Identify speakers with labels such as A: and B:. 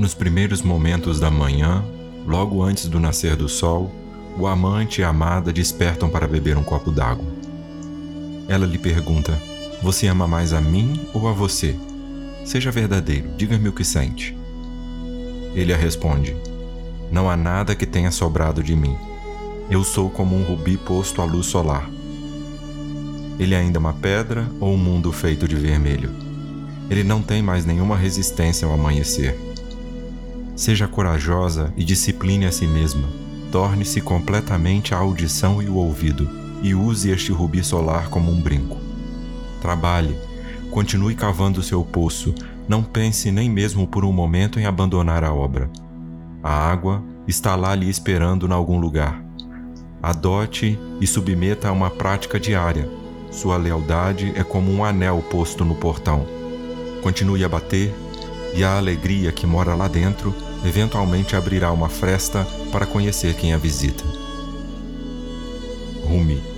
A: Nos primeiros momentos da manhã, logo antes do nascer do sol, o amante e a amada despertam para beber um copo d'água. Ela lhe pergunta: Você ama mais a mim ou a você? Seja verdadeiro, diga-me o que sente. Ele a responde: Não há nada que tenha sobrado de mim. Eu sou como um rubi posto à luz solar. Ele é ainda uma pedra ou um mundo feito de vermelho? Ele não tem mais nenhuma resistência ao amanhecer. Seja corajosa e discipline a si mesma. Torne-se completamente a audição e o ouvido, e use este rubi solar como um brinco. Trabalhe, continue cavando seu poço, não pense nem mesmo por um momento em abandonar a obra. A água está lá lhe esperando em algum lugar. Adote e submeta a uma prática diária. Sua lealdade é como um anel posto no portão. Continue a bater, e a alegria que mora lá dentro eventualmente abrirá uma fresta para conhecer quem a visita. Rumi